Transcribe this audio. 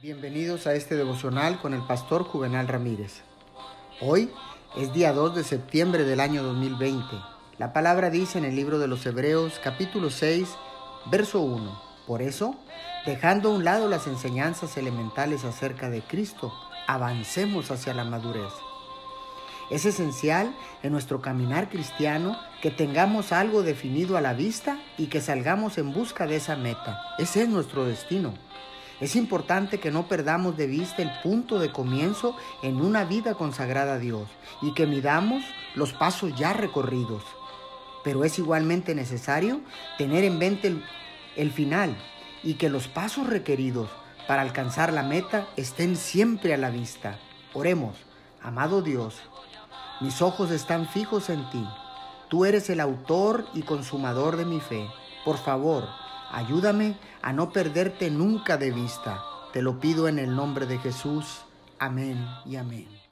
Bienvenidos a este devocional con el pastor Juvenal Ramírez. Hoy es día 2 de septiembre del año 2020. La palabra dice en el libro de los Hebreos capítulo 6, verso 1. Por eso, dejando a un lado las enseñanzas elementales acerca de Cristo, avancemos hacia la madurez. Es esencial en nuestro caminar cristiano que tengamos algo definido a la vista y que salgamos en busca de esa meta. Ese es nuestro destino. Es importante que no perdamos de vista el punto de comienzo en una vida consagrada a Dios y que midamos los pasos ya recorridos. Pero es igualmente necesario tener en mente el, final y que los pasos requeridos para alcanzar la meta estén siempre a la vista. Oremos, amado Dios, mis ojos están fijos en ti. Tú eres el autor y consumador de mi fe. Por favor, Ayúdame a no perderte nunca de vista. Te lo pido en el nombre de Jesús. Amén y amén.